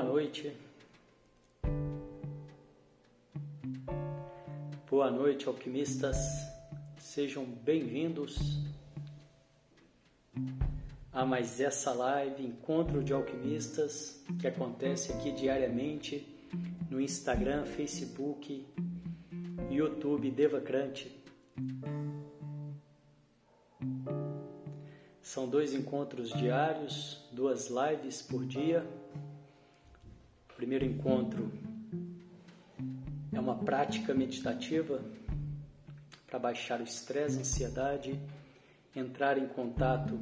Boa noite. Boa noite, alquimistas. Sejam bem-vindos a mais essa live, Encontro de Alquimistas, que acontece aqui diariamente no Instagram, Facebook, YouTube Devacrante. São dois encontros diários, duas lives por dia. Primeiro encontro é uma prática meditativa para baixar o estresse, a ansiedade, entrar em contato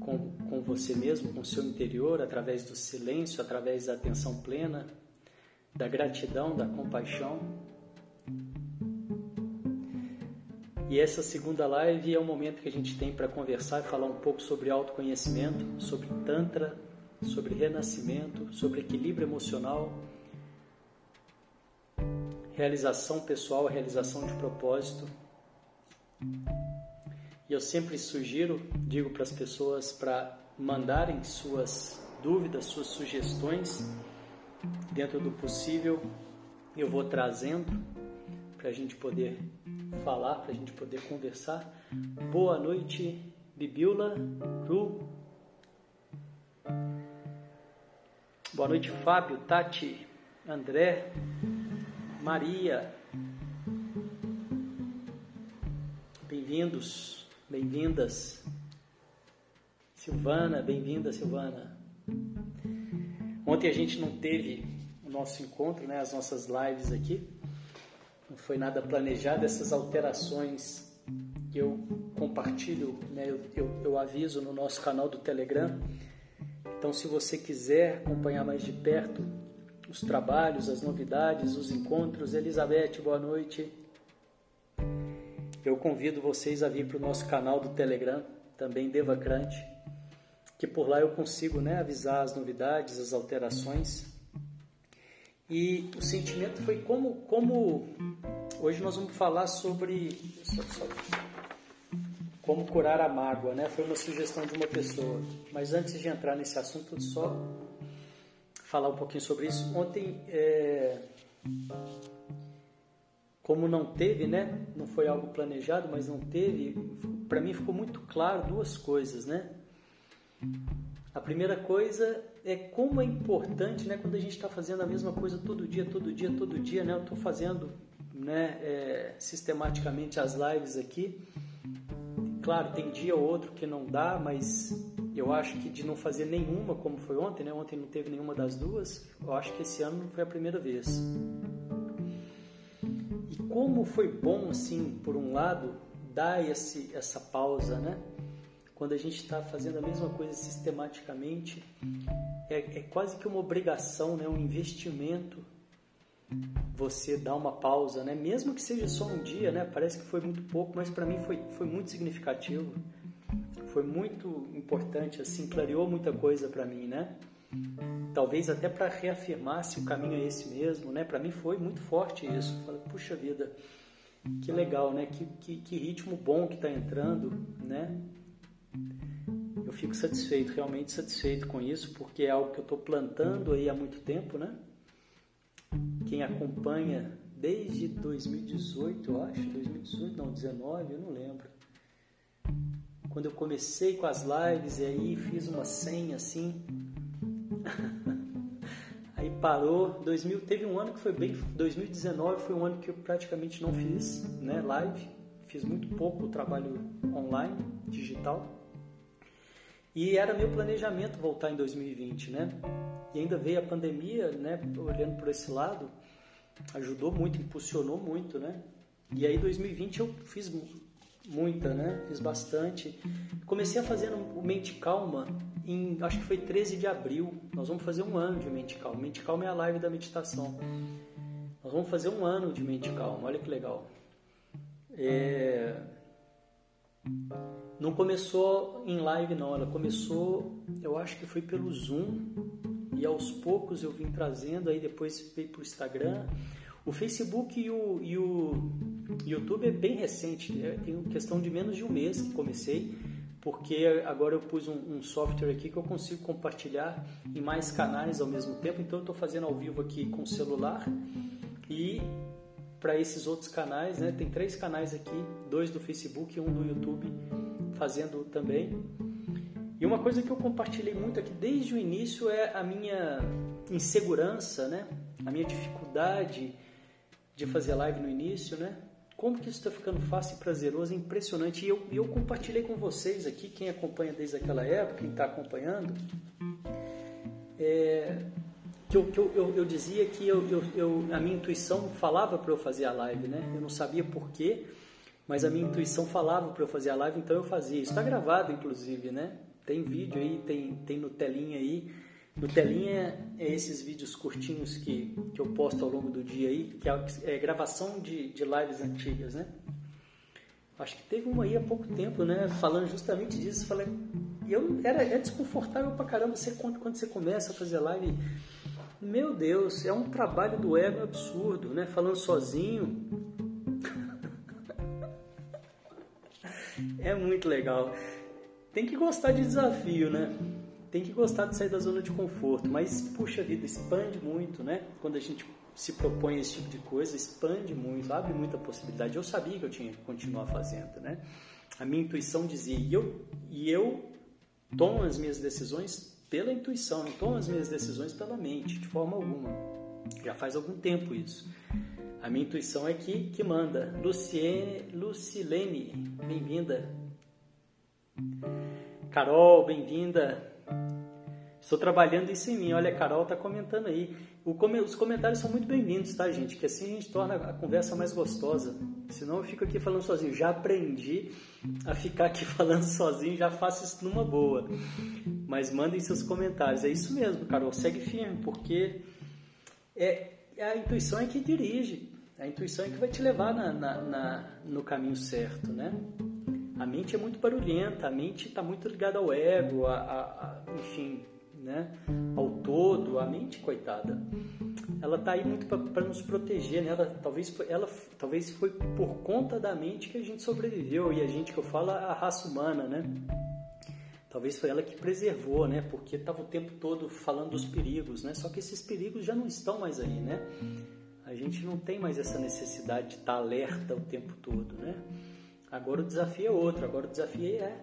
com, com você mesmo, com o seu interior, através do silêncio, através da atenção plena, da gratidão, da compaixão. E essa segunda live é o momento que a gente tem para conversar e falar um pouco sobre autoconhecimento, sobre Tantra, sobre renascimento, sobre equilíbrio emocional, realização pessoal, realização de propósito. E eu sempre sugiro, digo para as pessoas para mandarem suas dúvidas, suas sugestões, dentro do possível, eu vou trazendo para a gente poder falar, para a gente poder conversar. Boa noite, Bibiula, Ru. Boa noite, Fábio, Tati, André, Maria. Bem-vindos, bem-vindas. Silvana, bem-vinda, Silvana. Ontem a gente não teve o nosso encontro, né, as nossas lives aqui não foi nada planejado, essas alterações eu compartilho, né, eu, eu, eu aviso no nosso canal do Telegram. Então, se você quiser acompanhar mais de perto os trabalhos, as novidades, os encontros, Elizabeth, boa noite. Eu convido vocês a vir para o nosso canal do Telegram, também Devacrante, que por lá eu consigo né, avisar as novidades, as alterações e o sentimento foi como, como hoje nós vamos falar sobre só, só, como curar a mágoa, né? Foi uma sugestão de uma pessoa. Mas antes de entrar nesse assunto, só falar um pouquinho sobre isso. Ontem, é, como não teve, né? Não foi algo planejado, mas não teve. Para mim ficou muito claro duas coisas, né? A primeira coisa é como é importante, né, quando a gente está fazendo a mesma coisa todo dia, todo dia, todo dia, né? Eu estou fazendo, né, é, sistematicamente as lives aqui. Claro, tem dia ou outro que não dá, mas eu acho que de não fazer nenhuma, como foi ontem, né? Ontem não teve nenhuma das duas. Eu acho que esse ano foi a primeira vez. E como foi bom, assim, por um lado, dar esse, essa pausa, né? quando a gente está fazendo a mesma coisa sistematicamente, é, é, quase que uma obrigação, né? um investimento você dar uma pausa, né? mesmo que seja só um dia, né? parece que foi muito pouco, mas para mim foi, foi muito significativo, foi muito importante, assim, clareou muita coisa para mim, né? Talvez até para reafirmar se o caminho é esse mesmo, né? Para mim foi muito forte isso. Falei, puxa vida, que legal, né? Que, que, que ritmo bom que está entrando, né? Eu fico satisfeito, realmente satisfeito com isso, porque é algo que eu estou plantando aí há muito tempo, né? Quem acompanha desde 2018, eu acho, 2018, não, 19, eu não lembro. Quando eu comecei com as lives e aí fiz uma senha assim, aí parou. 2000, teve um ano que foi bem, 2019 foi um ano que eu praticamente não fiz, né, live. Fiz muito pouco trabalho online, digital. E era meu planejamento voltar em 2020, né? E ainda veio a pandemia, né? Olhando por esse lado, ajudou muito, impulsionou muito, né? E aí 2020 eu fiz muita, né? Fiz bastante. Comecei a fazer o Mente Calma em, acho que foi 13 de abril. Nós vamos fazer um ano de Mente Calma. Mente Calma é a live da meditação. Nós vamos fazer um ano de Mente Calma. Olha que legal. É... Não começou em live não, ela começou, eu acho que foi pelo Zoom e aos poucos eu vim trazendo, aí depois veio para o Instagram. O Facebook e o, e o YouTube é bem recente, né? tem questão de menos de um mês que comecei. porque agora eu pus um, um, software aqui que eu consigo compartilhar em mais canais ao mesmo tempo. Então eu estou fazendo ao vivo aqui com o celular e para esses outros canais, né? Tem três canais aqui, dois do Facebook e um do YouTube, fazendo também. E uma coisa que eu compartilhei muito aqui desde o início é a minha insegurança, né? A minha dificuldade de fazer live no início, né? Como que isso está ficando fácil e prazeroso, é impressionante. E eu, eu compartilhei com vocês aqui, quem acompanha desde aquela época, quem está acompanhando, é, que, eu, que eu, eu, eu, dizia que eu, eu, a minha intuição falava para eu fazer a live, né? Eu não sabia porquê, mas a minha intuição falava para eu fazer a live, então eu fazia. Isso está gravado, inclusive, né? Tem vídeo aí, tem, tem no telinha aí. No telinha é esses vídeos curtinhos que, que eu posto ao longo do dia aí, que é, é gravação de, de lives antigas, né? Acho que teve uma aí há pouco tempo, né? Falando justamente disso. Falei, eu era é desconfortável pra caramba você quando, quando você começa a fazer live. Meu Deus, é um trabalho do ego absurdo, né? Falando sozinho. é muito legal. Tem que gostar de desafio, né? tem que gostar de sair da zona de conforto, mas puxa vida, expande muito, né? Quando a gente se propõe esse tipo de coisa, expande muito, abre muita possibilidade. Eu sabia que eu tinha que continuar fazendo, né? A minha intuição dizia, e eu, e eu tomo as minhas decisões pela intuição, não tomo as minhas decisões pela mente, de forma alguma. Já faz algum tempo isso. A minha intuição é que, que manda. Luciene, Lucilene, bem-vinda. Carol, bem-vinda. Estou trabalhando isso em mim. Olha, a Carol está comentando aí. Os comentários são muito bem-vindos, tá, gente? Que assim a gente torna a conversa mais gostosa. Senão eu fico aqui falando sozinho. Já aprendi a ficar aqui falando sozinho, já faço isso numa boa. Mas mandem seus comentários. É isso mesmo, Carol. Segue firme, porque é, a intuição é que dirige. A intuição é que vai te levar na, na, na no caminho certo, né? A mente é muito barulhenta, a mente está muito ligada ao ego, a, a, a, enfim, né? ao todo. A mente, coitada, ela está aí muito para nos proteger. Né? Ela, talvez, ela, talvez foi por conta da mente que a gente sobreviveu. E a gente que eu falo, a raça humana, né? Talvez foi ela que preservou, né? Porque estava o tempo todo falando dos perigos, né? Só que esses perigos já não estão mais aí, né? A gente não tem mais essa necessidade de estar tá alerta o tempo todo, né? Agora o desafio é outro. Agora o desafio é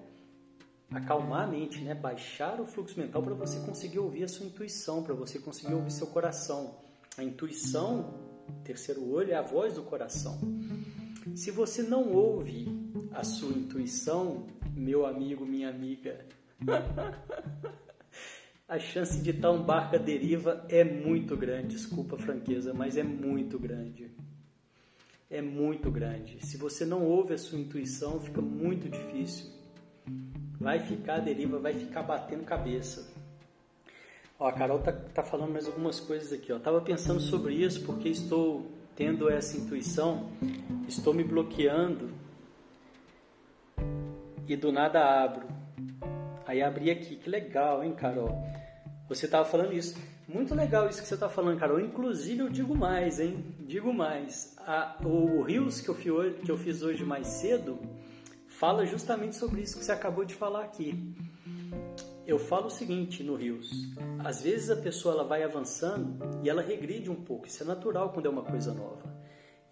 acalmar a mente, né? Baixar o fluxo mental para você conseguir ouvir a sua intuição, para você conseguir ouvir seu coração. A intuição, terceiro olho, é a voz do coração. Se você não ouve a sua intuição, meu amigo, minha amiga, a chance de estar um barco à deriva é muito grande. Desculpa a franqueza, mas é muito grande é muito grande. Se você não ouve a sua intuição, fica muito difícil. Vai ficar a deriva, vai ficar batendo cabeça. Ó, a Carol tá, tá falando mais algumas coisas aqui. Ó. Tava pensando sobre isso porque estou tendo essa intuição, estou me bloqueando e do nada abro. Aí abri aqui, que legal, hein, Carol? Você estava falando isso. Muito legal isso que você está falando, Carol. Inclusive, eu digo mais, hein? Digo mais. A, o Rios que eu fiz hoje mais cedo fala justamente sobre isso que você acabou de falar aqui. Eu falo o seguinte no Rios: às vezes a pessoa ela vai avançando e ela regride um pouco. Isso é natural quando é uma coisa nova.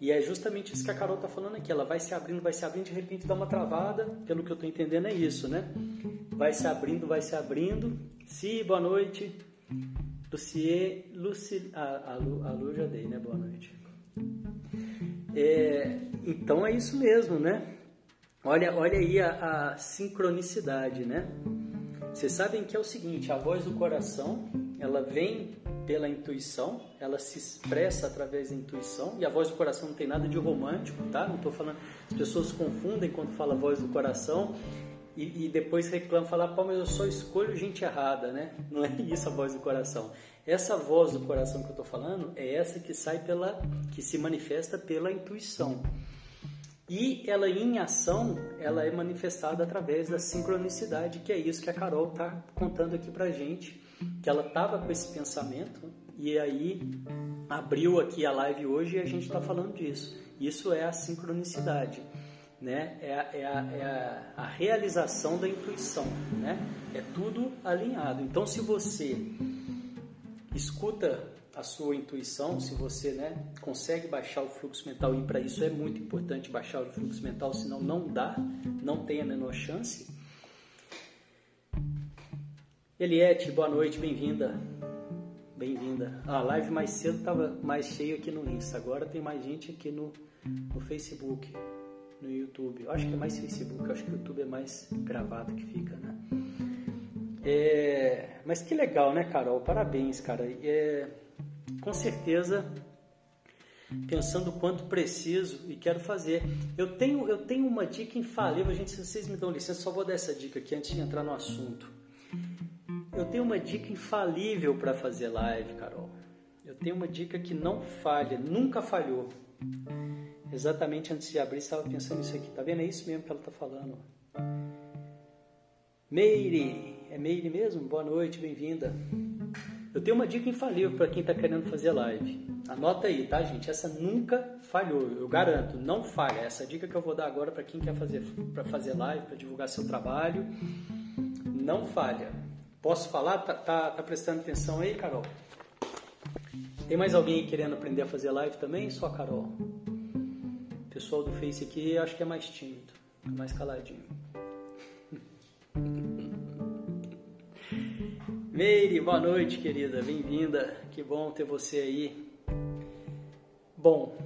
E é justamente isso que a Carol está falando aqui. Ela vai se abrindo, vai se abrindo, de repente dá uma travada. Pelo que eu estou entendendo é isso, né? Vai se abrindo, vai se abrindo. Si, boa noite. Lucie, Luci, a, a, Lu, a Lu já dei, né? Boa noite. É, então é isso mesmo, né? Olha, olha aí a, a sincronicidade, né? Vocês sabem que é o seguinte, a voz do coração, ela vem pela intuição, ela se expressa através da intuição, e a voz do coração não tem nada de romântico, tá? Não estou falando, as pessoas confundem quando fala voz do coração e, e depois reclama, fala, pô, mas eu só escolho gente errada, né? Não é isso a voz do coração. Essa voz do coração que eu estou falando é essa que sai pela, que se manifesta pela intuição. E ela em ação, ela é manifestada através da sincronicidade, que é isso que a Carol está contando aqui pra gente, que ela estava com esse pensamento e aí abriu aqui a live hoje e a gente está falando disso. Isso é a sincronicidade. né? É, a, é, a, é a, a, realização da intuição, né? É tudo alinhado. Então, se você escuta a sua intuição, se você né, consegue baixar o fluxo mental, e para isso é muito importante baixar o fluxo mental, senão não dá, não tem a menor chance. Eliette, boa noite, bem-vinda. Bem-vinda. A live mais cedo estava mais cheio aqui no Insta, agora tem mais gente aqui no, no Facebook, no YouTube. Eu acho que é mais Facebook, eu acho que o YouTube é mais gravado que fica, né? É, mas que legal, né, Carol? Parabéns, cara. É, com certeza, pensando quanto preciso e quero fazer. Eu tenho, eu tenho uma dica infalível, gente. Se vocês me dão licença, só vou dar essa dica aqui antes de entrar no assunto. Eu tenho uma dica infalível para fazer live, Carol. Eu tenho uma dica que não falha, nunca falhou. Exatamente antes de abrir, estava pensando nisso aqui. Tá vendo? É isso mesmo que ela está falando. Meire, é Meire mesmo? Boa noite, bem-vinda. Eu tenho uma dica infalível para quem está querendo fazer live. Anota aí, tá, gente? Essa nunca falhou, eu garanto, não falha. Essa dica que eu vou dar agora para quem quer fazer para fazer live, para divulgar seu trabalho, não falha. Posso falar? Tá, tá, tá prestando atenção aí, Carol? Tem mais alguém querendo aprender a fazer live também? Só a Carol pessoal do Face aqui acho que é mais tímido, é mais caladinho. Meire, boa noite, querida, bem-vinda. Que bom ter você aí. Bom,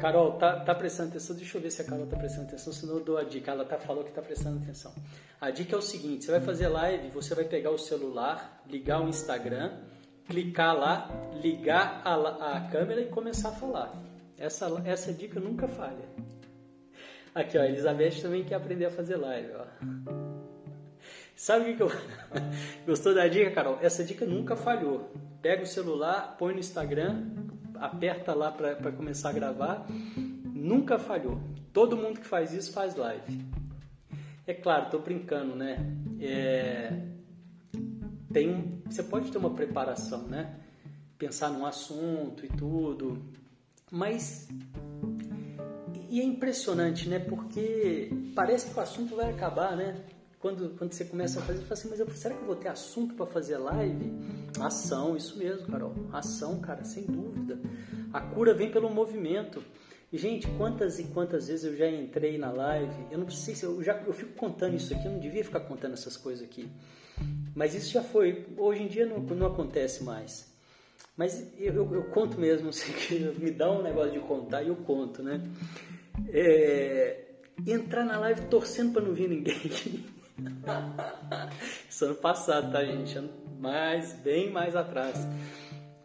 Carol, tá, tá prestando atenção? Deixa eu ver se a Carol tá prestando atenção, senão eu dou a dica. Ela tá, falou que tá prestando atenção. A dica é o seguinte: você vai fazer live, você vai pegar o celular, ligar o Instagram, clicar lá, ligar a, a câmera e começar a falar. Essa, essa dica nunca falha. Aqui, ó, a Elizabeth também quer aprender a fazer live, ó. Sabe o que, eu. Gostou da dica, Carol? Essa dica nunca falhou. Pega o celular, põe no Instagram, aperta lá para começar a gravar. Nunca falhou. Todo mundo que faz isso faz live. É claro, tô brincando, né? É... Tem um... Você pode ter uma preparação, né? Pensar num assunto e tudo. Mas e é impressionante, né? Porque parece que o assunto vai acabar, né? Quando, quando você começa a fazer, você fala assim, mas eu, será que eu vou ter assunto para fazer live? Ação, isso mesmo, Carol. Ação, cara, sem dúvida. A cura vem pelo movimento. E, gente, quantas e quantas vezes eu já entrei na live, eu não sei se eu já eu fico contando isso aqui, eu não devia ficar contando essas coisas aqui. Mas isso já foi, hoje em dia não, não acontece mais. Mas eu, eu, eu conto mesmo, sei que me dá um negócio de contar e eu conto, né? É, entrar na live torcendo para não vir ninguém. Isso ano passado, tá, gente? Mais, bem mais atrás.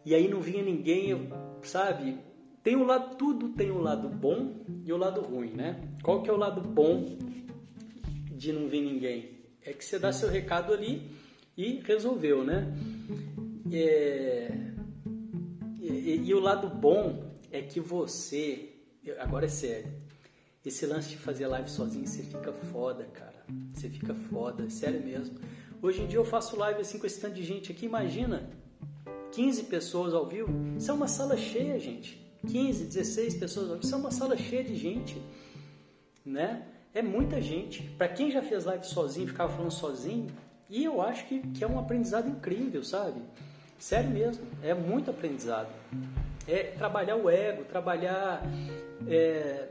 E aí não vinha ninguém, eu, sabe? Tem o lado, tudo tem o lado bom e o lado ruim, né? Qual que é o lado bom de não vir ninguém? É que você dá seu recado ali e resolveu, né? É, e, e, o lado bom é que você, agora é sério, esse lance de fazer live sozinho, você fica foda, cara. Você fica foda, sério mesmo. Hoje em dia eu faço live assim com esse tanto de gente aqui, imagina, 15 pessoas ao vivo. Isso é uma sala cheia, gente. 15, 16 pessoas ao vivo. Isso é uma sala cheia de gente, né? É muita gente. Para quem já fez live sozinho, ficava falando sozinho, e eu acho que, que é um aprendizado incrível, sabe? Sério mesmo, é muito aprendizado. É trabalhar o ego, trabalhar, é,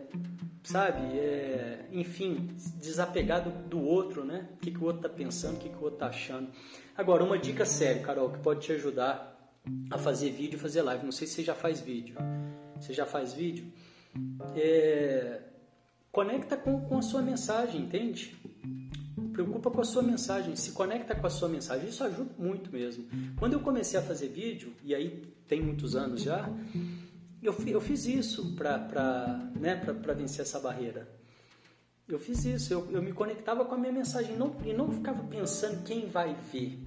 sabe, é, enfim, desapegar do, outro, né? O que, que o outro está pensando, o que, que o outro está achando. Agora, uma dica séria, Carol, que pode te ajudar a fazer vídeo e fazer live. Não sei se você já faz vídeo. Você já faz vídeo? É, conecta com, com a sua mensagem, entende? preocupa com a sua mensagem, se conecta com a sua mensagem. Isso ajuda muito mesmo. Quando eu comecei a fazer vídeo, e aí tem muitos anos já, eu, eu fiz isso para né, vencer essa barreira. Eu fiz isso, eu, eu me conectava com a minha mensagem não, e não ficava pensando quem vai ver.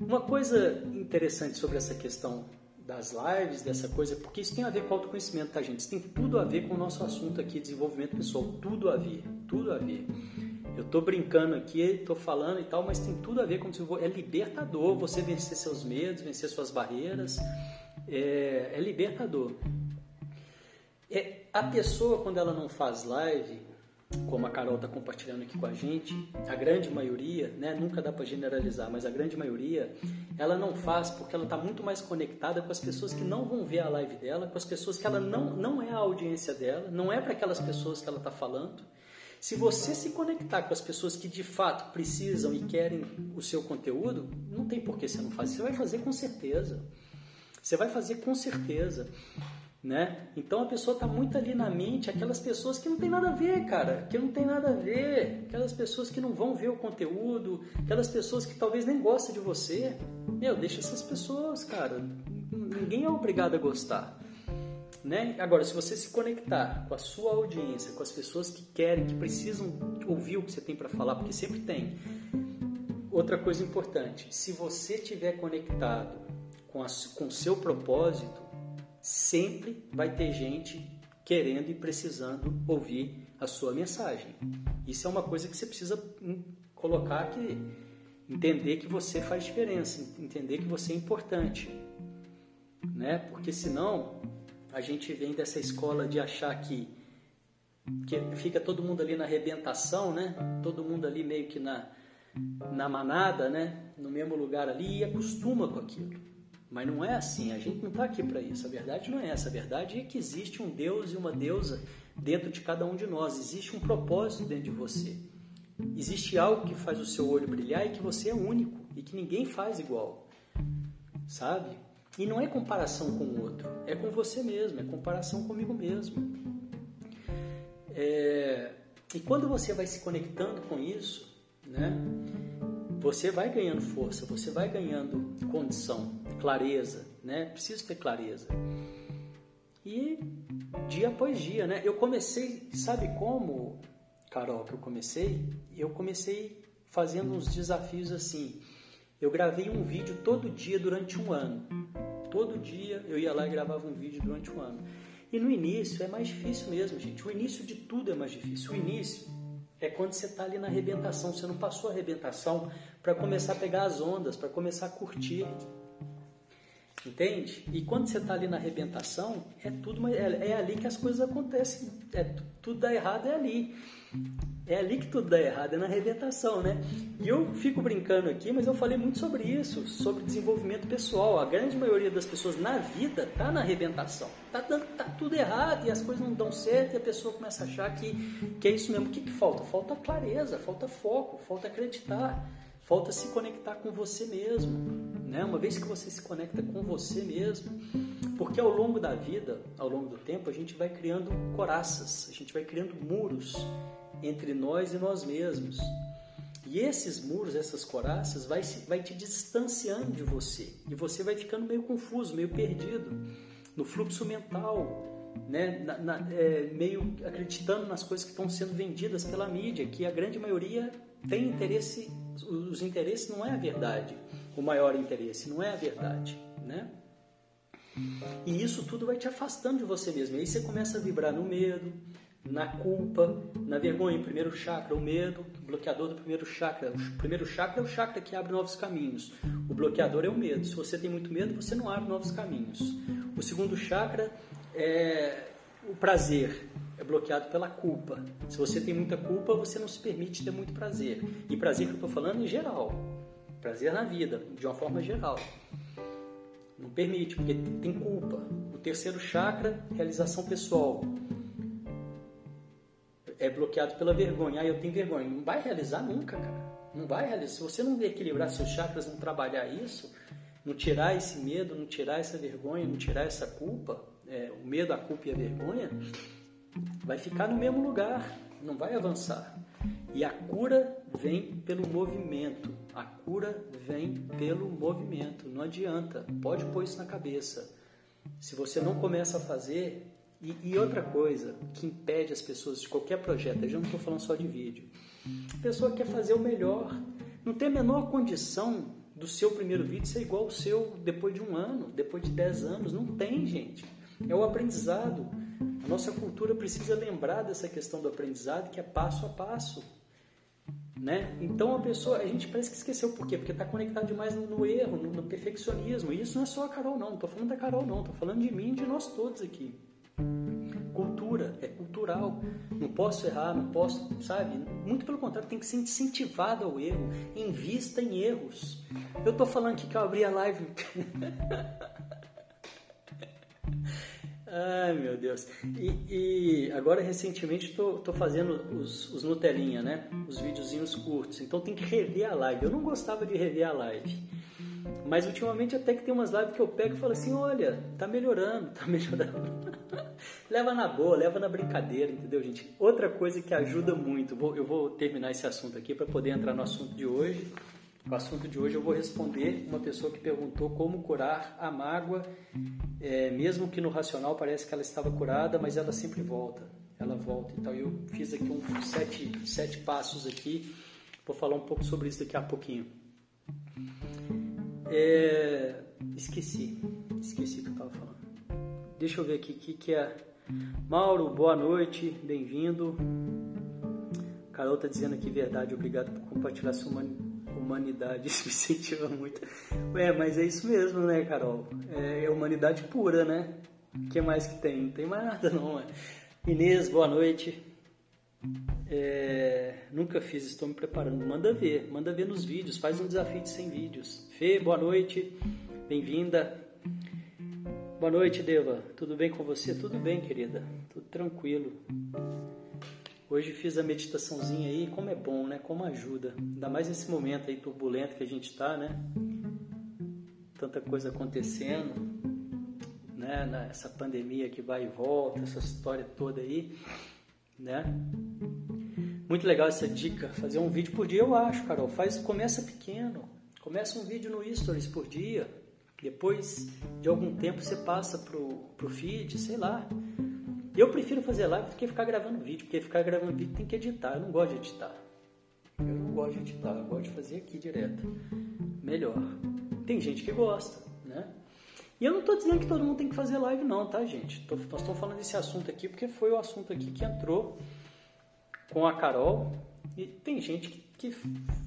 Uma coisa interessante sobre essa questão das lives, dessa coisa, porque isso tem a ver com autoconhecimento, tá, gente? Isso tem tudo a ver com o nosso assunto aqui, desenvolvimento pessoal, tudo a ver, tudo a ver. Eu estou brincando aqui, estou falando e tal, mas tem tudo a ver com é libertador você vencer seus medos, vencer suas barreiras. É, é libertador. É, a pessoa quando ela não faz live, como a Carol está compartilhando aqui com a gente, a grande maioria, né, nunca dá para generalizar, mas a grande maioria, ela não faz porque ela está muito mais conectada com as pessoas que não vão ver a live dela, com as pessoas que ela não, não é a audiência dela, não é para aquelas pessoas que ela está falando. Se você se conectar com as pessoas que de fato precisam e querem o seu conteúdo, não tem por que você não fazer. Você vai fazer com certeza. Você vai fazer com certeza. Né? Então a pessoa está muito ali na mente, aquelas pessoas que não tem nada a ver, cara, que não tem nada a ver, aquelas pessoas que não vão ver o conteúdo, aquelas pessoas que talvez nem gostem de você. Meu, deixa essas pessoas, cara. Ninguém é obrigado a gostar. Né? Agora, se você se conectar com a sua audiência, com as pessoas que querem, que precisam ouvir o que você tem para falar, porque sempre tem. Outra coisa importante, se você estiver conectado com o seu propósito, sempre vai ter gente querendo e precisando ouvir a sua mensagem. Isso é uma coisa que você precisa hum, colocar aqui, entender que você faz diferença, entender que você é importante, né? Porque senão a gente vem dessa escola de achar que, que fica todo mundo ali na arrebentação, né? Todo mundo ali meio que na, na manada, né? No mesmo lugar ali e acostuma com aquilo. Mas não é assim, a gente não está aqui para isso. A verdade não é essa. A verdade é que existe um Deus e uma deusa dentro de cada um de nós. Existe um propósito dentro de você. Existe algo que faz o seu olho brilhar e que você é único e que ninguém faz igual. Sabe? E não é comparação com o outro, é com você mesmo, é comparação comigo mesmo. É... E quando você vai se conectando com isso, né, você vai ganhando força, você vai ganhando condição, clareza, né? Preciso ter clareza. E dia após dia, né? Eu comecei, sabe como, Carol, que eu comecei? Eu comecei fazendo uns desafios assim. Eu gravei um vídeo todo dia durante um ano. Todo dia eu ia lá e gravava um vídeo durante um ano. E no início é mais difícil mesmo, gente. O início de tudo é mais difícil. O início é quando você está ali na arrebentação. Você não passou a arrebentação para começar a pegar as ondas, para começar a curtir. Entende? E quando você está ali na arrebentação, é tudo é, é ali que as coisas acontecem. É, tudo dá errado é ali. É ali que tudo dá errado, é na arrebentação, né? E eu fico brincando aqui, mas eu falei muito sobre isso, sobre desenvolvimento pessoal. A grande maioria das pessoas na vida tá na arrebentação. Tá, dando, tá tudo errado e as coisas não dão certo e a pessoa começa a achar que, que é isso mesmo. O que, que falta? Falta clareza, falta foco, falta acreditar, falta se conectar com você mesmo. Né? Uma vez que você se conecta com você mesmo, porque ao longo da vida, ao longo do tempo, a gente vai criando coraças, a gente vai criando muros entre nós e nós mesmos. E esses muros, essas coraças, vai, vai te distanciando de você. E você vai ficando meio confuso, meio perdido no fluxo mental, né? Na, na, é, meio acreditando nas coisas que estão sendo vendidas pela mídia, que a grande maioria tem interesse, os interesses não é a verdade, o maior interesse não é a verdade, né? E isso tudo vai te afastando de você mesmo. Aí você começa a vibrar no medo, na culpa, na vergonha. O primeiro chakra, o medo, o bloqueador do primeiro chakra. O primeiro chakra é o chakra que abre novos caminhos. O bloqueador é o medo. Se você tem muito medo, você não abre novos caminhos. O segundo chakra é o prazer. É bloqueado pela culpa. Se você tem muita culpa, você não se permite ter muito prazer. E prazer que eu estou falando em geral. Prazer na vida, de uma forma geral. Não permite, porque tem culpa. O terceiro chakra, realização pessoal é bloqueado pela vergonha. Ah, eu tenho vergonha. Não vai realizar nunca, cara. Não vai realizar. Se você não equilibrar seus chakras, não trabalhar isso, não tirar esse medo, não tirar essa vergonha, não tirar essa culpa, é, o medo, a culpa e a vergonha, vai ficar no mesmo lugar, não vai avançar. E a cura vem pelo movimento. A cura vem pelo movimento. Não adianta. Pode pôr isso na cabeça. Se você não começa a fazer, e, e, outra coisa que impede as pessoas de qualquer projeto, eu já não estou falando só de vídeo, a pessoa quer fazer o melhor, não tem a menor condição do seu primeiro vídeo ser igual ao seu depois de um ano, depois de dez anos, não tem, gente. É o aprendizado. Nossa cultura precisa lembrar dessa questão do aprendizado que é passo a passo. Né? Então a pessoa, a gente parece que esqueceu por quê? Porque está conectado demais no, no erro, no, no, perfeccionismo. E isso não é só a Carol, não. Não estou falando da Carol, não. Estou falando de mim e de nós todos aqui. cultura, é cultural. Não posso errar, não posso, sabe? Muito pelo contrário, tem que ser incentivado ao erro. Invista em erros. Eu tô falando aqui que eu abri a live. Ai, meu Deus. E, e agora, recentemente, estou fazendo os, os Nutelinha, né? Os videozinhos curtos. Então, tem que rever a live. Eu não gostava de rever a live. Mas, ultimamente, até que tem umas lives que eu pego e falo assim, olha, tá melhorando, tá melhorando. leva na boa, leva na brincadeira, entendeu, gente? Outra coisa que ajuda muito, eu vou terminar esse assunto aqui para poder entrar no assunto de hoje. O assunto de hoje eu vou responder uma pessoa que perguntou como curar a mágoa, é, mesmo que no racional parece que ela estava curada, mas ela sempre volta, ela volta. Então eu fiz aqui um sete, sete passos aqui, vou falar um pouco sobre isso daqui a pouquinho. É, esqueci, esqueci o que eu estava falando. Deixa eu ver aqui o que, que é. Mauro, boa noite, bem-vindo. Carol está dizendo aqui verdade, obrigado por compartilhar sua humanidade, isso me incentiva muito. Ué, mas é isso mesmo, né, Carol? É, é humanidade pura, né? O que mais que tem? Não tem mais nada, não. É. Inês, boa noite. É, nunca fiz, estou me preparando. Manda ver, manda ver nos vídeos, faz um desafio de 100 vídeos. Fê, boa noite, bem-vinda. Boa noite, Deva. Tudo bem com você? Tudo bem, querida. Tudo tranquilo. Hoje fiz a meditaçãozinha aí, como é bom, né? Como ajuda. Ainda mais nesse momento aí turbulento que a gente está, né? Tanta coisa acontecendo, né? Essa pandemia que vai e volta, essa história toda aí, né? Muito legal essa dica, fazer um vídeo por dia, eu acho, Carol. Faz, começa pequeno, começa um vídeo no Stories por dia. Depois de algum tempo você passa pro, pro feed, sei lá. Eu prefiro fazer live do que ficar gravando vídeo, porque ficar gravando vídeo tem que editar. Eu não gosto de editar. Eu não gosto de editar, eu gosto de fazer aqui direto. Melhor. Tem gente que gosta, né? E eu não estou dizendo que todo mundo tem que fazer live, não, tá, gente? Tô, nós estamos falando desse assunto aqui porque foi o assunto aqui que entrou com a Carol. E tem gente que, que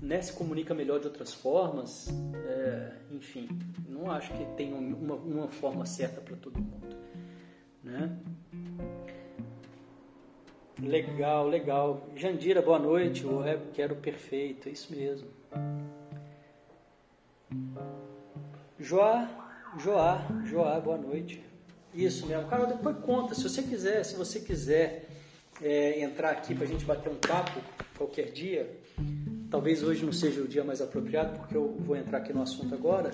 né, se comunica melhor de outras formas. É, enfim, não acho que tem uma, uma forma certa para todo mundo, né? Legal, legal. Jandira, boa noite. O web quero perfeito, é isso mesmo. Joá, Joá, Joá, boa noite. Isso mesmo. Cara, depois conta. Se você quiser, se você quiser é, entrar aqui para a gente bater um papo qualquer dia, talvez hoje não seja o dia mais apropriado, porque eu vou entrar aqui no assunto agora.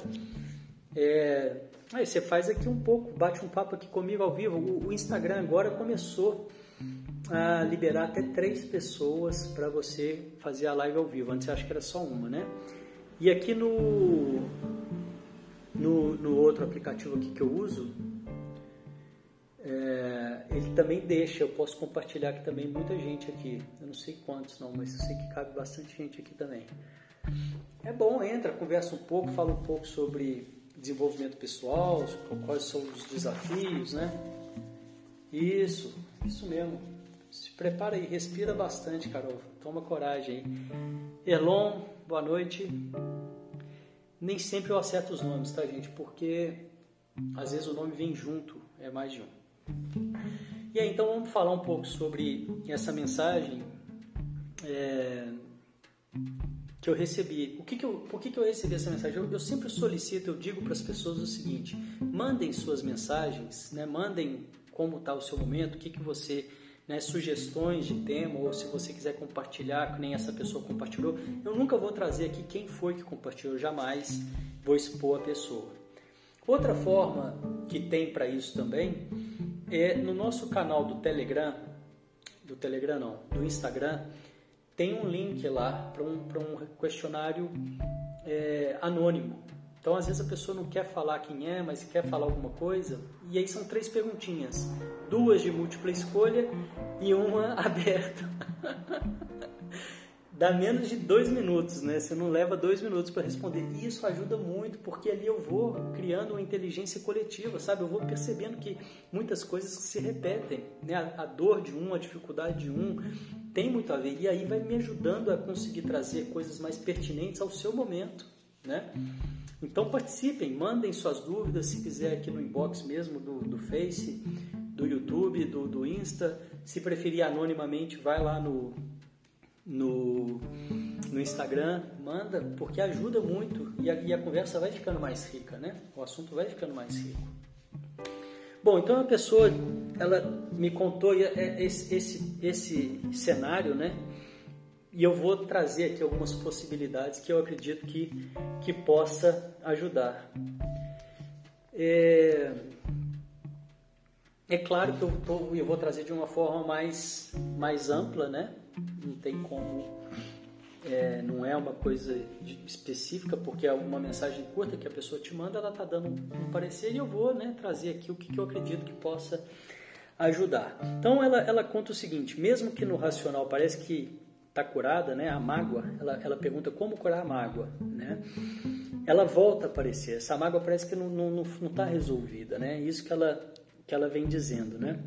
É, aí você faz aqui um pouco, bate um papo aqui comigo ao vivo. O, o Instagram agora começou a liberar até três pessoas para você fazer a live ao vivo. Antes eu acho que era só uma, né? E aqui no, no, no outro aplicativo aqui que eu uso, é, ele também deixa, eu posso compartilhar aqui também muita gente aqui. Eu não sei quantos não, mas eu sei que cabe bastante gente aqui também. É bom, entra, conversa um pouco, fala um pouco sobre desenvolvimento pessoal, quais são os desafios, né? Isso, isso mesmo. Se prepara aí, respira bastante, Carol. Toma coragem aí. Elon, boa noite. Nem sempre eu acerto os nomes, tá, gente? Porque às vezes o nome vem junto, é mais de um. E aí, então vamos falar um pouco sobre essa mensagem é, eu recebi. O que que eu, por que, que eu recebi essa mensagem? Eu, eu sempre solicito, eu digo para as pessoas o seguinte: mandem suas mensagens, né? mandem como está o seu momento, o que, que você né, sugestões de tema, ou se você quiser compartilhar, que nem essa pessoa compartilhou, eu nunca vou trazer aqui quem foi que compartilhou, jamais vou expor a pessoa. Outra forma que tem para isso também é no nosso canal do Telegram, do Telegram não, do Instagram, tem um link lá para um, um questionário é, anônimo. Então, às vezes a pessoa não quer falar quem é, mas quer falar alguma coisa. E aí são três perguntinhas: duas de múltipla escolha e uma aberta. Dá menos de dois minutos, né? Você não leva dois minutos para responder. E isso ajuda muito, porque ali eu vou criando uma inteligência coletiva, sabe? Eu vou percebendo que muitas coisas se repetem, né? A, dor de um, a dificuldade de um, tem muito a ver. E aí vai me ajudando a conseguir trazer coisas mais pertinentes ao seu momento, né? Então participem, mandem suas dúvidas, se quiser aqui no inbox mesmo do, do Face, do YouTube, do, do Insta. Se preferir anonimamente, vai lá no, no, no Instagram, manda, porque ajuda muito e a, e a conversa vai ficando mais rica, né? O assunto vai ficando mais rico. Bom, então a pessoa, ela me contou esse, esse, esse cenário, né? E eu vou trazer aqui algumas possibilidades que eu acredito que, que possa ajudar. É, é claro que eu, tô, eu vou trazer de uma forma mais, mais ampla, né? Não tem como. É, não é uma coisa específica, porque é uma mensagem curta que a pessoa te manda, ela está dando um parecer e eu vou né, trazer aqui o que, que eu acredito que possa ajudar. Então ela, ela conta o seguinte: mesmo que no racional parece que está curada, né, a mágoa, ela, ela pergunta como curar a mágoa, né? Ela volta a aparecer. Essa mágoa parece que não está não, não tá resolvida, né? Isso que ela, que ela vem dizendo, né?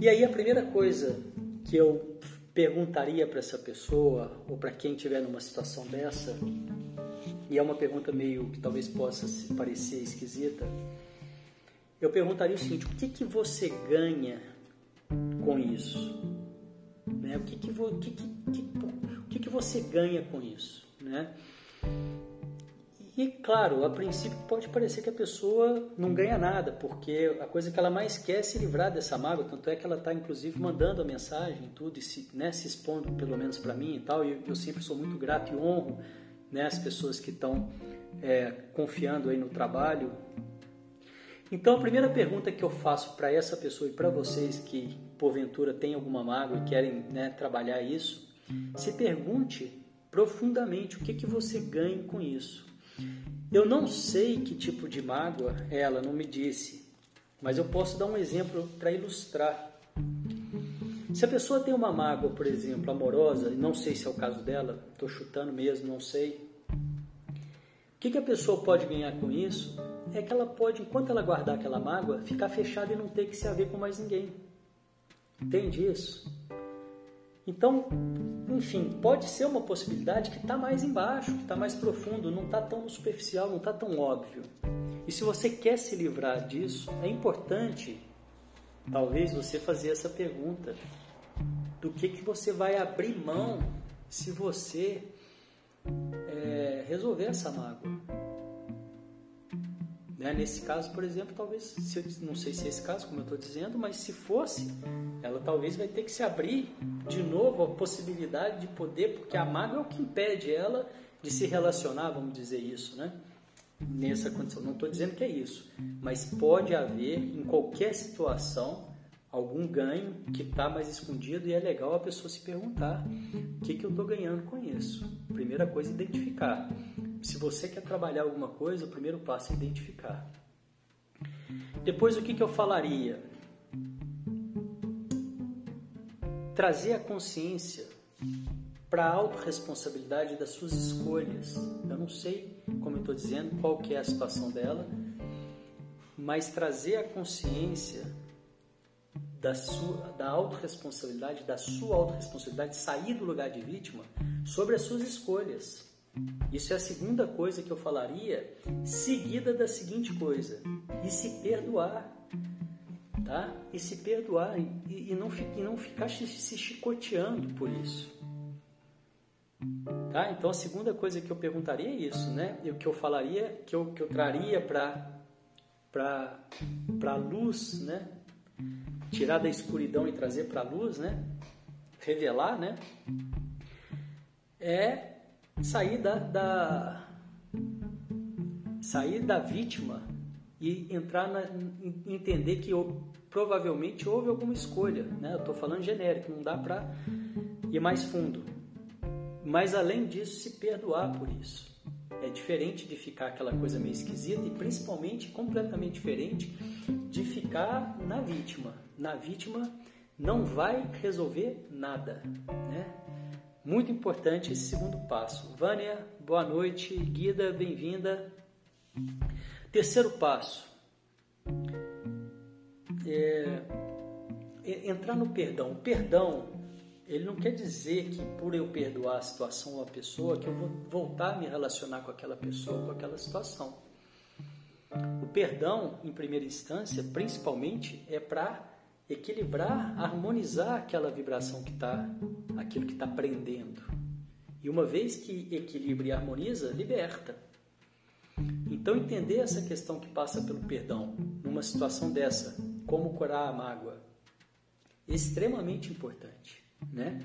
E aí a primeira coisa que eu perguntaria para essa pessoa ou para quem estiver numa situação dessa, e é uma pergunta meio que talvez possa parecer esquisita, eu perguntaria o seguinte: o que, que você ganha com isso? Né? O, que, que, vo, que, que, que, o que, que você ganha com isso? Né? E claro, a princípio pode parecer que a pessoa não ganha nada, porque a coisa que ela mais quer é se livrar dessa mágoa, tanto é que ela está inclusive mandando a mensagem tudo e se, né, se expondo pelo menos para mim e tal, e eu, sempre sou muito grato e honro né, as pessoas que estão é, confiando aí no trabalho. Então a primeira pergunta que eu faço para essa pessoa e para vocês que porventura têm alguma mágoa e querem né, trabalhar isso, se pergunte profundamente o que, que você ganha com isso. Eu não sei que tipo de mágoa ela não me disse, mas eu posso dar um exemplo para ilustrar. Se a pessoa tem uma mágoa, por exemplo, amorosa, e não sei se é o caso dela, estou chutando mesmo, não sei. O que, que a pessoa pode ganhar com isso? É que ela pode, enquanto ela guardar aquela mágoa, ficar fechada e não ter que se haver com mais ninguém. Entende isso? Então, enfim, pode ser uma possibilidade que está mais embaixo, que está mais profundo, não está tão superficial, não está tão óbvio. E se você quer se livrar disso, é importante, talvez, você fazer essa pergunta: do que, que você vai abrir mão se você é, resolver essa mágoa? Né? Nesse caso, por exemplo, talvez, se, não sei se é esse caso, como eu estou dizendo, mas se fosse, ela talvez vai ter que se abrir de novo a possibilidade de poder, porque a mágoa é o que impede ela de se relacionar, vamos dizer isso, né? Nessa condição. Não estou dizendo que é isso, mas pode haver em qualquer situação algum ganho que está mais escondido e é legal a pessoa se perguntar o que, que eu estou ganhando com isso. Primeira coisa, identificar. Se você quer trabalhar alguma coisa, o primeiro passo é identificar. Depois, o que, que eu falaria? Trazer a consciência para a autorresponsabilidade das suas escolhas. Eu não sei, como eu estou dizendo, qual que é a situação dela, mas trazer a consciência da sua da autorresponsabilidade, da sua autorresponsabilidade, sair do lugar de vítima sobre as suas escolhas. Isso é a segunda coisa que eu falaria, seguida da seguinte coisa: e se perdoar. Tá? E se perdoar e, e não, e não ficar se chicoteando por isso. Tá? Então a segunda coisa que eu perguntaria é isso, né? E o que eu falaria, que eu, que eu traria para para luz, né? Tirar da escuridão e trazer para a luz, né? Revelar, né? É sair da, da sair da vítima e entrar na, entender que provavelmente houve alguma escolha, né? Eu estou falando genérico, não dá para ir mais fundo. Mas além disso, se perdoar por isso. É diferente de ficar aquela coisa meio esquisita e principalmente completamente diferente de ficar na vítima. Na vítima não vai resolver nada, né? Muito importante esse segundo passo. Vânia, boa noite. Guida, bem-vinda. Terceiro passo. É, entrar no perdão. O perdão ele não quer dizer que por eu perdoar a situação ou a pessoa, que eu vou voltar a me relacionar com aquela pessoa, com aquela situação. O perdão, em primeira instância, principalmente, é para equilibrar, harmonizar aquela vibração que está, aquilo que está prendendo. E uma vez que equilibra e harmoniza, liberta. Então, entender essa questão que passa pelo perdão, numa situação dessa, como curar a mágoa, é extremamente importante, né?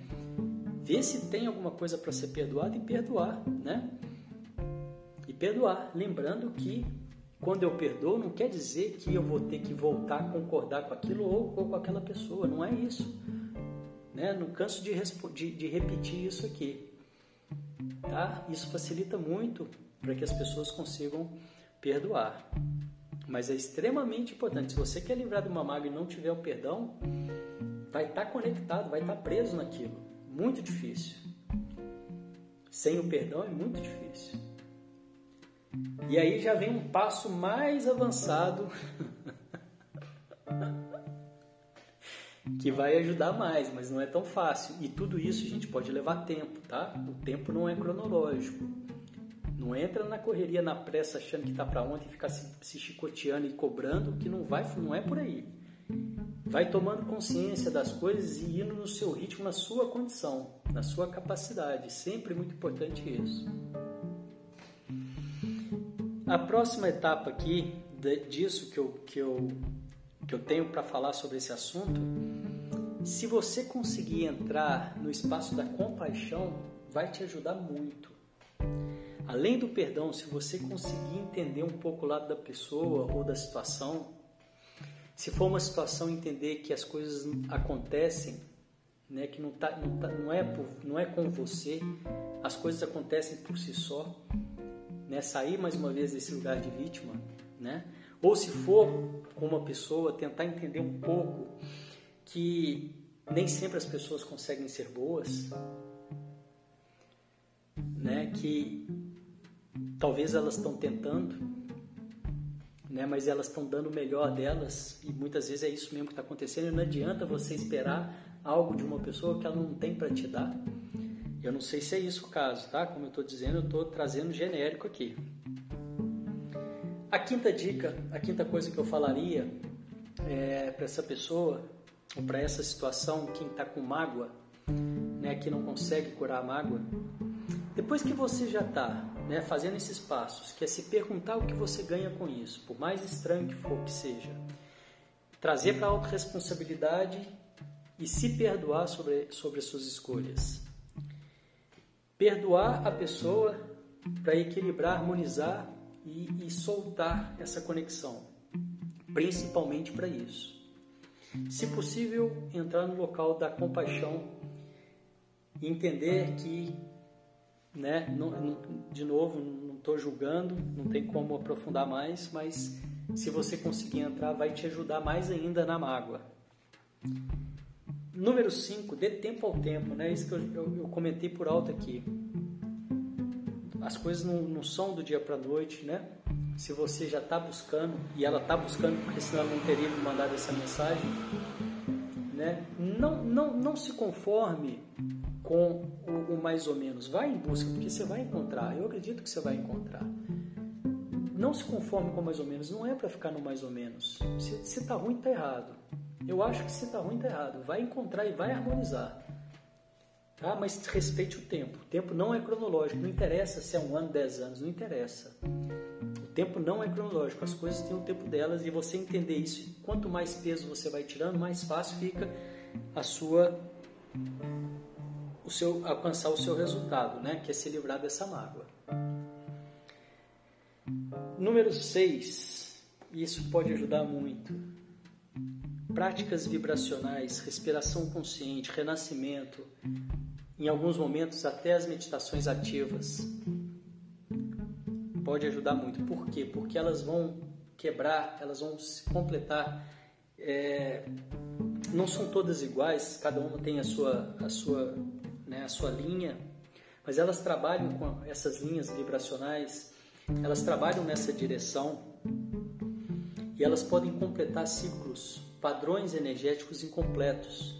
Ver se tem alguma coisa para ser perdoada e perdoar, né? E perdoar, lembrando que quando eu perdoo, não quer dizer que eu vou ter que voltar a concordar com aquilo ou, com aquela pessoa, não é isso. Né? Não canso de, de, de repetir isso aqui. Tá? Isso facilita muito para que as pessoas consigam perdoar. Mas é extremamente importante. Se você quer livrar de uma mágoa e não tiver o perdão, vai estar tá conectado, vai estar tá preso naquilo. Muito difícil. Sem o perdão é muito difícil. E aí já vem um passo mais avançado que vai ajudar mais, mas não é tão fácil. E tudo isso, a gente, pode levar tempo, tá? O tempo não é cronológico. Não entra na correria, na pressa, achando que está para ontem ficar se, se chicoteando e cobrando, que não vai, não é por aí. Vai tomando consciência das coisas e indo no seu ritmo, na sua condição, na sua capacidade. Sempre muito importante isso. A próxima etapa aqui disso que eu, que eu, que eu tenho para falar sobre esse assunto, se você conseguir entrar no espaço da compaixão, vai te ajudar muito. Além do perdão, se você conseguir entender um pouco o lado da pessoa ou da situação, se for uma situação entender que as coisas acontecem, né, que não, tá, não, tá, não, é por, não é com você, as coisas acontecem por si só, né, sair mais uma vez desse lugar de vítima, né? Ou se for com uma pessoa, tentar entender um pouco que nem sempre as pessoas conseguem ser boas, né? Que talvez elas estão tentando, né? Mas elas estão dando o melhor delas e muitas vezes é isso mesmo que está acontecendo. E não adianta você esperar algo de uma pessoa que ela não tem para te dar. Eu não sei se é isso o caso, tá? Como eu estou dizendo, eu estou trazendo genérico aqui. A quinta dica, a quinta coisa que eu falaria é, para essa pessoa, ou para essa situação, quem está com mágoa, né, que não consegue curar a mágoa, depois que você já está né, fazendo esses passos, que é se perguntar o que você ganha com isso, por mais estranho que for que seja, trazer para a autorresponsabilidade e se perdoar sobre, sobre as suas escolhas perdoar a pessoa para equilibrar, harmonizar e, e, soltar essa conexão, principalmente para isso. Se possível, entrar no local da compaixão e entender que, né, não, não, de novo, não estou julgando, não tem como aprofundar mais, mas se você conseguir entrar, vai te ajudar mais ainda na mágoa. Número 5, dê tempo ao tempo, né? Isso que eu, eu, eu comentei por alto aqui. As coisas não, não são do dia para noite, né? Se você já está buscando, e ela está buscando, porque senão ela não teria me mandado essa mensagem, né? Não, não, não se conforme com o, o mais ou menos. Vai em busca, porque você vai encontrar. Eu acredito que você vai encontrar. Não se conforme com mais ou menos. Não é para ficar no mais ou menos. Se, se tá ruim, tá errado. Eu acho que se está ruim, está errado. Vai encontrar e vai harmonizar. Tá? Mas respeite o tempo. O tempo não é cronológico. Não interessa se é um ano, dez anos. Não interessa. O tempo não é cronológico. As coisas têm o tempo delas e você entender isso. Quanto mais peso você vai tirando, mais fácil fica a sua o seu alcançar o seu resultado, né? Que é se livrar dessa mágoa. Número 6. Isso pode ajudar muito práticas vibracionais, respiração consciente, renascimento, em alguns momentos até as meditações ativas. Pode ajudar muito. Por quê? Porque elas vão quebrar, elas vão se completar. É, não são todas iguais, cada uma tem a sua, a sua, né, a sua linha, mas elas trabalham com essas linhas vibracionais, elas trabalham nessa direção e elas podem completar ciclos padrões energéticos incompletos.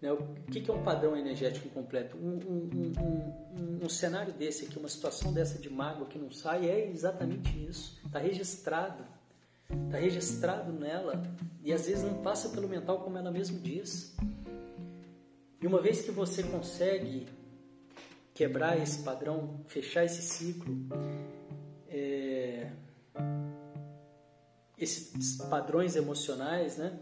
Né? O que é um padrão energético incompleto? Um, um, um, um, cenário desse aqui, uma situação dessa de mágoa que não sai, é exatamente isso. Está registrado. Está registrado nela e às vezes não passa pelo mental como ela mesmo diz. E uma vez que você consegue quebrar esse padrão, fechar esse ciclo, esses padrões emocionais, né?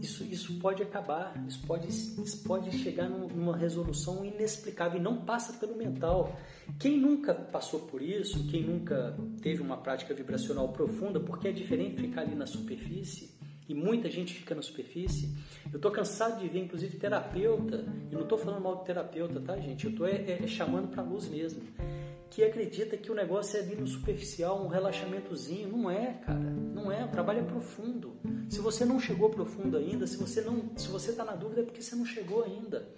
Isso, isso pode acabar, isso pode, isso pode chegar numa resolução inexplicável e não passa pelo mental. Quem nunca passou por isso, quem nunca teve uma prática vibracional profunda, porque é diferente ficar ali na superfície, e muita gente fica na superfície. Eu estou cansado de ver, inclusive, terapeuta, e não estou falando mal de terapeuta, tá, gente? Eu estou é, é, chamando para a luz mesmo que acredita que o negócio é ali no superficial, um relaxamentozinho. Não é, cara. Não é. O trabalho é profundo. Se você não chegou profundo ainda, se você não, se você está na dúvida é porque você não chegou ainda.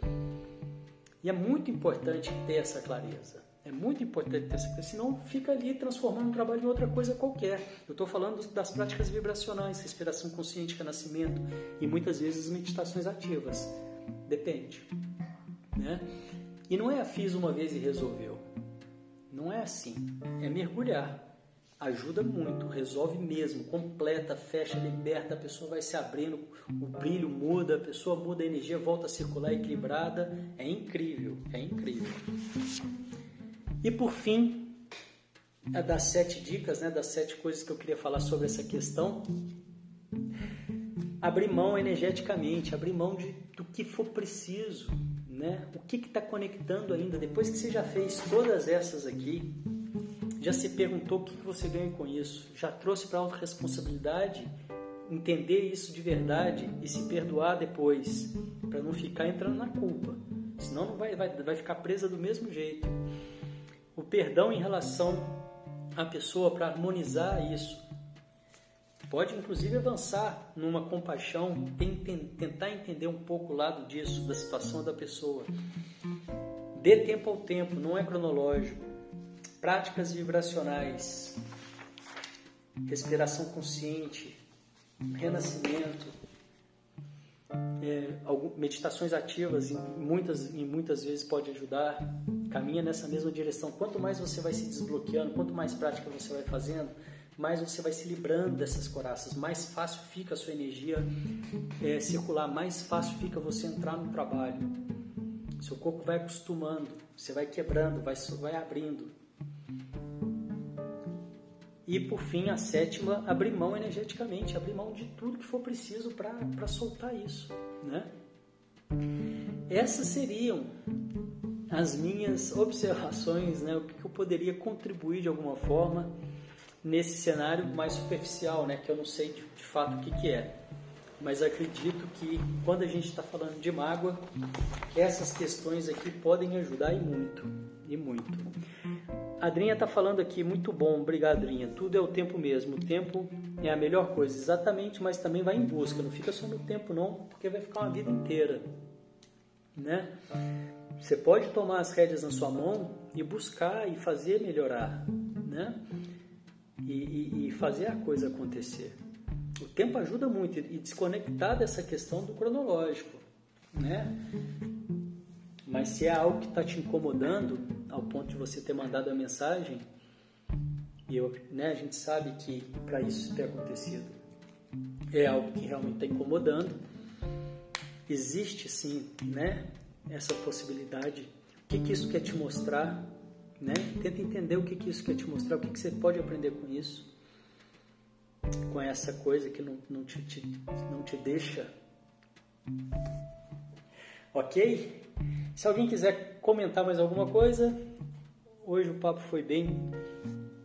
E é muito importante ter essa clareza. É muito importante ter essa clareza. Senão fica ali transformando o trabalho em outra coisa qualquer. Eu estou falando das práticas vibracionais, respiração consciente, renascimento e muitas vezes meditações ativas. Depende. Né? E não é a fiz uma vez e resolveu. Não é assim. É mergulhar. Ajuda muito, resolve mesmo, completa, fecha, liberta, a pessoa vai se abrindo, o brilho muda, a pessoa muda a energia, volta a circular equilibrada. É incrível, é incrível. E por fim, é das sete dicas, né, das sete coisas que eu queria falar sobre essa questão. Abrir mão energeticamente, abrir mão de, do que for preciso né? O que está conectando ainda? Depois que você já fez todas essas aqui, já se perguntou o que, que você ganha com isso? Já trouxe para a autorresponsabilidade entender isso de verdade e se perdoar depois, para não ficar entrando na culpa. Senão não vai, vai, vai ficar presa do mesmo jeito. O perdão em relação à pessoa para harmonizar isso. Pode inclusive avançar numa compaixão, tentar entender um pouco o lado disso, da situação da pessoa. Dê tempo ao tempo, não é cronológico. Práticas vibracionais, respiração consciente, renascimento, é, meditações ativas, muitas, em muitas vezes pode ajudar. Caminha nessa mesma direção. Quanto mais você vai se desbloqueando, quanto mais prática você vai fazendo, mais você vai se livrando dessas coraças, mais fácil fica a sua energia é, circular, mais fácil fica você entrar no trabalho. Seu corpo vai acostumando, você vai quebrando, vai, vai abrindo. E por fim, a sétima, abrir mão energeticamente, abrir mão de tudo que for preciso para soltar isso. Né? Essas seriam as minhas observações, né? o que eu poderia contribuir de alguma forma nesse cenário mais superficial, né, que eu não sei de, de fato o que, que é. Mas acredito que quando a gente está falando de mágoa, essas questões aqui podem ajudar e muito, e muito. A Adrinha está falando aqui, muito bom, obrigado Adrinha. Tudo é o tempo mesmo, o tempo é a melhor coisa, exatamente, mas também vai em busca, não fica só no tempo não, porque vai ficar uma vida inteira, né? Você pode tomar as rédeas na sua mão e buscar e fazer melhorar, né? E, e, e fazer a coisa acontecer. O tempo ajuda muito e desconectar dessa questão do cronológico, né? Mas se é algo que está te incomodando ao ponto de você ter mandado a mensagem, e eu, né, a gente sabe que para isso ter acontecido é algo que realmente está incomodando, existe sim, né, essa possibilidade. O que, que isso quer te mostrar? Né? Tenta entender o que, que isso quer te mostrar, o que, que você pode aprender com isso, com essa coisa que não, não, te, te, não te deixa. Ok? Se alguém quiser comentar mais alguma coisa, hoje o papo foi bem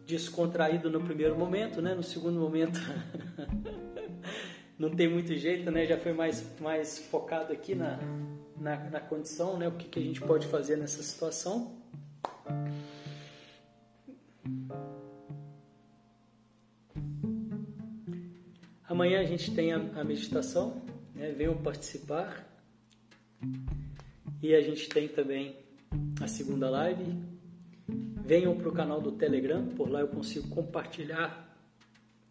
descontraído no primeiro momento, né? No segundo momento não tem muito jeito, né? Já foi mais, mais focado aqui na, na, na condição, né? O que, que a gente pode fazer nessa situação. Amanhã a gente tem a, meditação, né? venham participar. E a gente tem também a segunda live. Venham para o canal do Telegram, por lá eu consigo compartilhar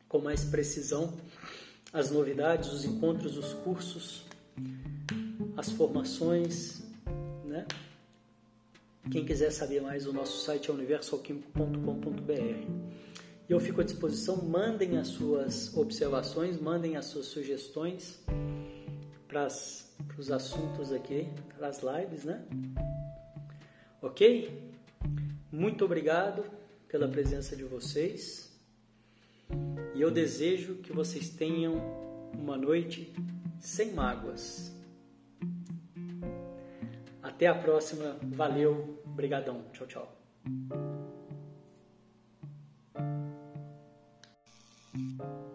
com mais precisão as novidades, os encontros, os cursos, as formações? Quem quiser saber mais, o nosso site é universalquímico.com.br. Eu fico à disposição, mandem as suas observações, mandem as suas sugestões para os assuntos aqui, para as lives, né? Ok? Muito obrigado pela presença de vocês e eu desejo que vocês tenham uma noite sem mágoas. Até a próxima. Valeu. Obrigadão. Tchau, tchau. thank you